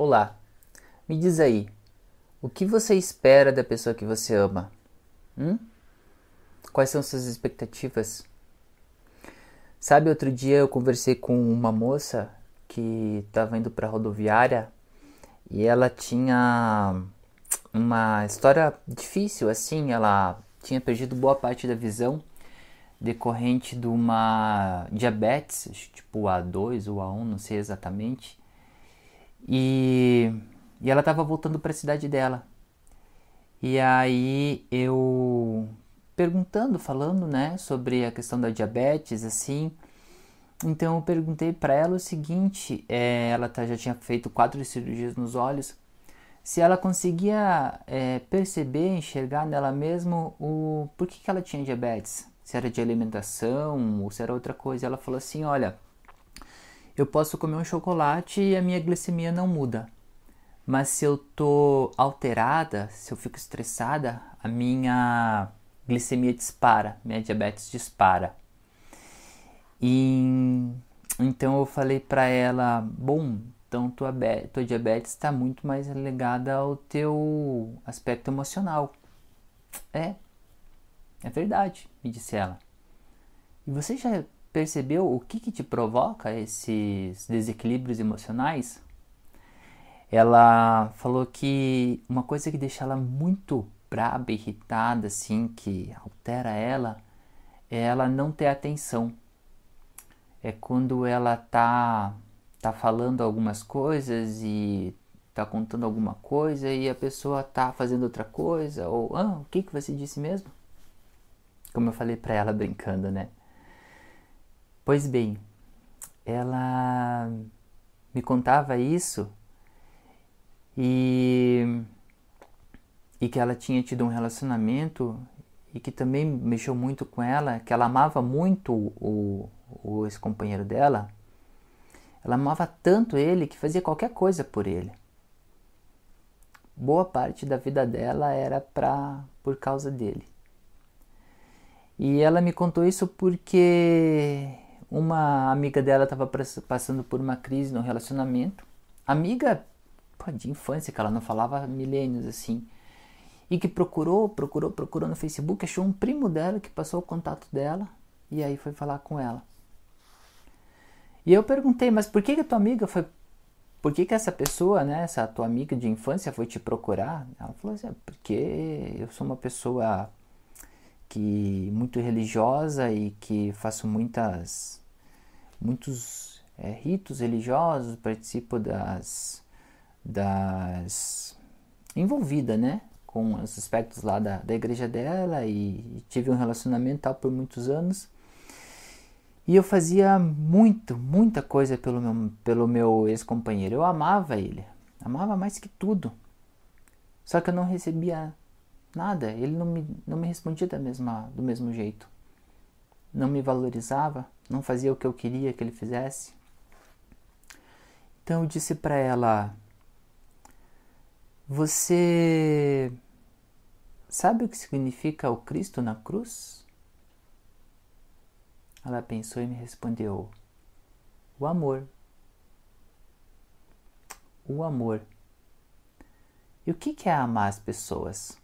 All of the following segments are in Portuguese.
Olá, me diz aí, o que você espera da pessoa que você ama? Hum? Quais são suas expectativas? Sabe, outro dia eu conversei com uma moça que estava indo para a rodoviária e ela tinha uma história difícil, assim, ela tinha perdido boa parte da visão decorrente de uma diabetes, tipo A2 ou A1, não sei exatamente. E, e ela estava voltando para a cidade dela. E aí eu perguntando, falando, né, sobre a questão da diabetes, assim. Então eu perguntei para ela o seguinte: é, ela tá, já tinha feito quatro cirurgias nos olhos, se ela conseguia é, perceber, enxergar nela mesma o por que, que ela tinha diabetes, se era de alimentação ou se era outra coisa. Ela falou assim: olha, eu posso comer um chocolate e a minha glicemia não muda. Mas se eu tô alterada, se eu fico estressada, a minha glicemia dispara, minha diabetes dispara. E então eu falei para ela, bom, então tua, tua diabetes está muito mais ligada ao teu aspecto emocional. É, é verdade, me disse ela. E você já percebeu o que, que te provoca esses desequilíbrios emocionais? Ela falou que uma coisa que deixa ela muito braba, irritada, assim, que altera ela, é ela não ter atenção. É quando ela tá, tá falando algumas coisas e tá contando alguma coisa e a pessoa tá fazendo outra coisa, ou, ah, o que, que você disse mesmo? Como eu falei para ela brincando, né? Pois bem, ela me contava isso e, e que ela tinha tido um relacionamento e que também mexeu muito com ela, que ela amava muito o, o ex-companheiro dela. Ela amava tanto ele que fazia qualquer coisa por ele. Boa parte da vida dela era pra, por causa dele. E ela me contou isso porque uma amiga dela estava passando por uma crise no relacionamento. Amiga pô, de infância, que ela não falava milênios assim. E que procurou, procurou, procurou no Facebook, achou um primo dela que passou o contato dela e aí foi falar com ela. E eu perguntei, mas por que, que a tua amiga foi. Por que, que essa pessoa, né, essa tua amiga de infância foi te procurar? Ela falou assim, é porque eu sou uma pessoa que muito religiosa e que faço muitas muitos é, ritos religiosos, participo das das envolvida, né, com os aspectos lá da, da igreja dela e, tive um relacionamento tal por muitos anos. E eu fazia muito, muita coisa pelo meu, pelo meu ex-companheiro. Eu amava ele, amava mais que tudo. Só que eu não recebia Nada, ele não me, não me respondia da mesma, do mesmo jeito. Não me valorizava, não fazia o que eu queria que ele fizesse. Então eu disse para ela: Você sabe o que significa o Cristo na cruz? Ela pensou e me respondeu: O amor. O amor. E o que é amar as pessoas?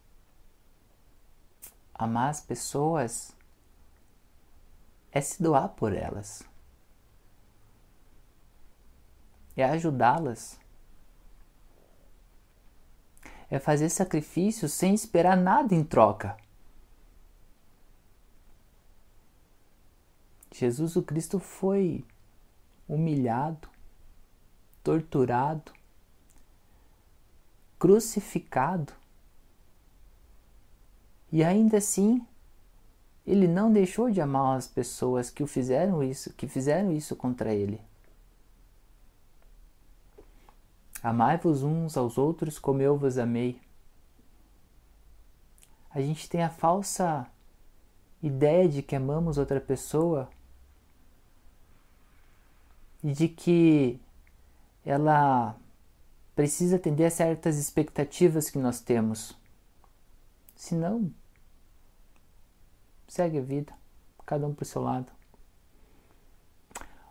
Amar as pessoas é se doar por elas, é ajudá-las, é fazer sacrifício sem esperar nada em troca. Jesus o Cristo foi humilhado, torturado, crucificado e ainda assim, ele não deixou de amar as pessoas que o fizeram isso, que fizeram isso contra ele. Amai-vos uns aos outros como eu vos amei. A gente tem a falsa ideia de que amamos outra pessoa e de que ela precisa atender a certas expectativas que nós temos. Senão, Segue a vida, cada um por seu lado.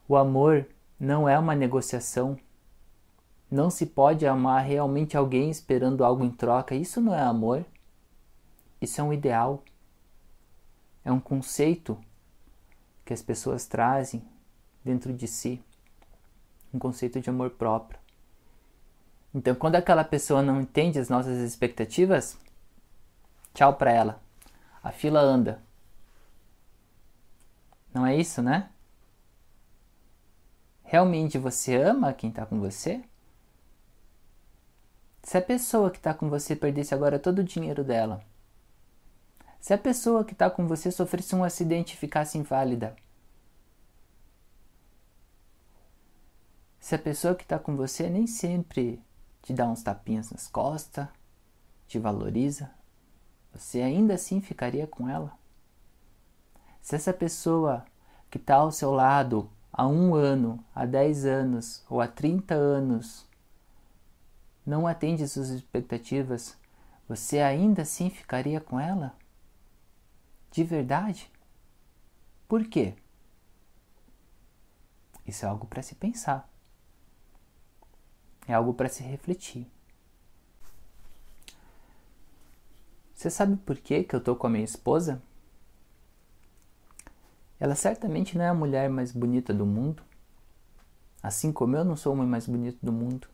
O amor não é uma negociação, Não se pode amar realmente alguém esperando algo em troca. Isso não é amor. Isso é um ideal. É um conceito que as pessoas trazem dentro de si. Um conceito de amor próprio. Então, quando aquela pessoa não entende as nossas expectativas, tchau para ela. A fila anda. Não é isso, né? Realmente você ama quem está com você? Se a pessoa que está com você perdesse agora todo o dinheiro dela, se a pessoa que está com você sofresse um acidente e ficasse inválida, se a pessoa que está com você nem sempre te dá uns tapinhas nas costas, te valoriza, você ainda assim ficaria com ela? Se essa pessoa que está ao seu lado há um ano, há dez anos ou há trinta anos não atende suas expectativas, você ainda assim ficaria com ela? De verdade? Por quê? Isso é algo para se pensar. É algo para se refletir. Você sabe por que, que eu tô com a minha esposa? Ela certamente não é a mulher mais bonita do mundo, assim como eu não sou o homem mais bonito do mundo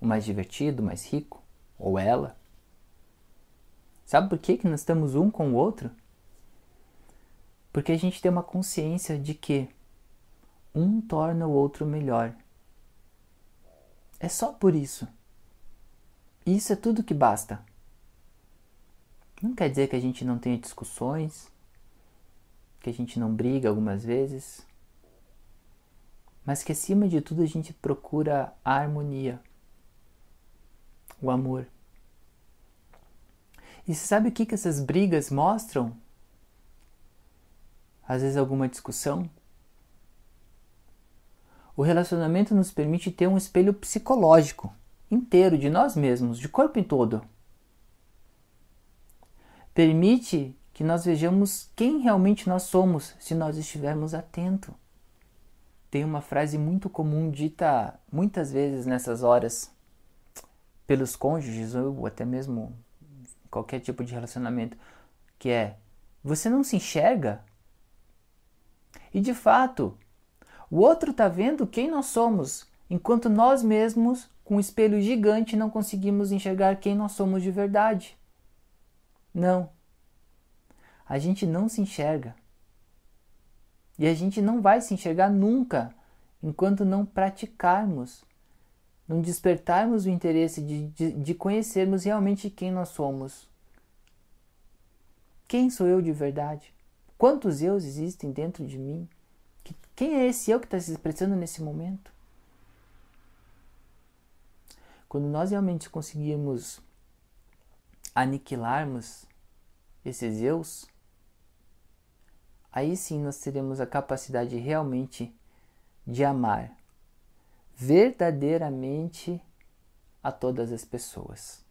o mais divertido, o mais rico, ou ela. Sabe por que, que nós estamos um com o outro? Porque a gente tem uma consciência de que um torna o outro melhor. É só por isso. Isso é tudo que basta. Não quer dizer que a gente não tenha discussões, que a gente não briga algumas vezes, mas que acima de tudo a gente procura a harmonia o amor. E você sabe o que, que essas brigas mostram? Às vezes alguma discussão. O relacionamento nos permite ter um espelho psicológico inteiro de nós mesmos, de corpo em todo. Permite que nós vejamos quem realmente nós somos se nós estivermos atentos. Tem uma frase muito comum dita muitas vezes nessas horas pelos cônjuges ou até mesmo qualquer tipo de relacionamento, que é você não se enxerga. E de fato, o outro está vendo quem nós somos, enquanto nós mesmos, com um espelho gigante, não conseguimos enxergar quem nós somos de verdade. Não. A gente não se enxerga. E a gente não vai se enxergar nunca enquanto não praticarmos não despertarmos o interesse de, de, de conhecermos realmente quem nós somos. Quem sou eu de verdade? Quantos eus existem dentro de mim? Quem é esse eu que está se expressando nesse momento? Quando nós realmente conseguirmos aniquilarmos esses eus, aí sim nós teremos a capacidade realmente de amar verdadeiramente a todas as pessoas.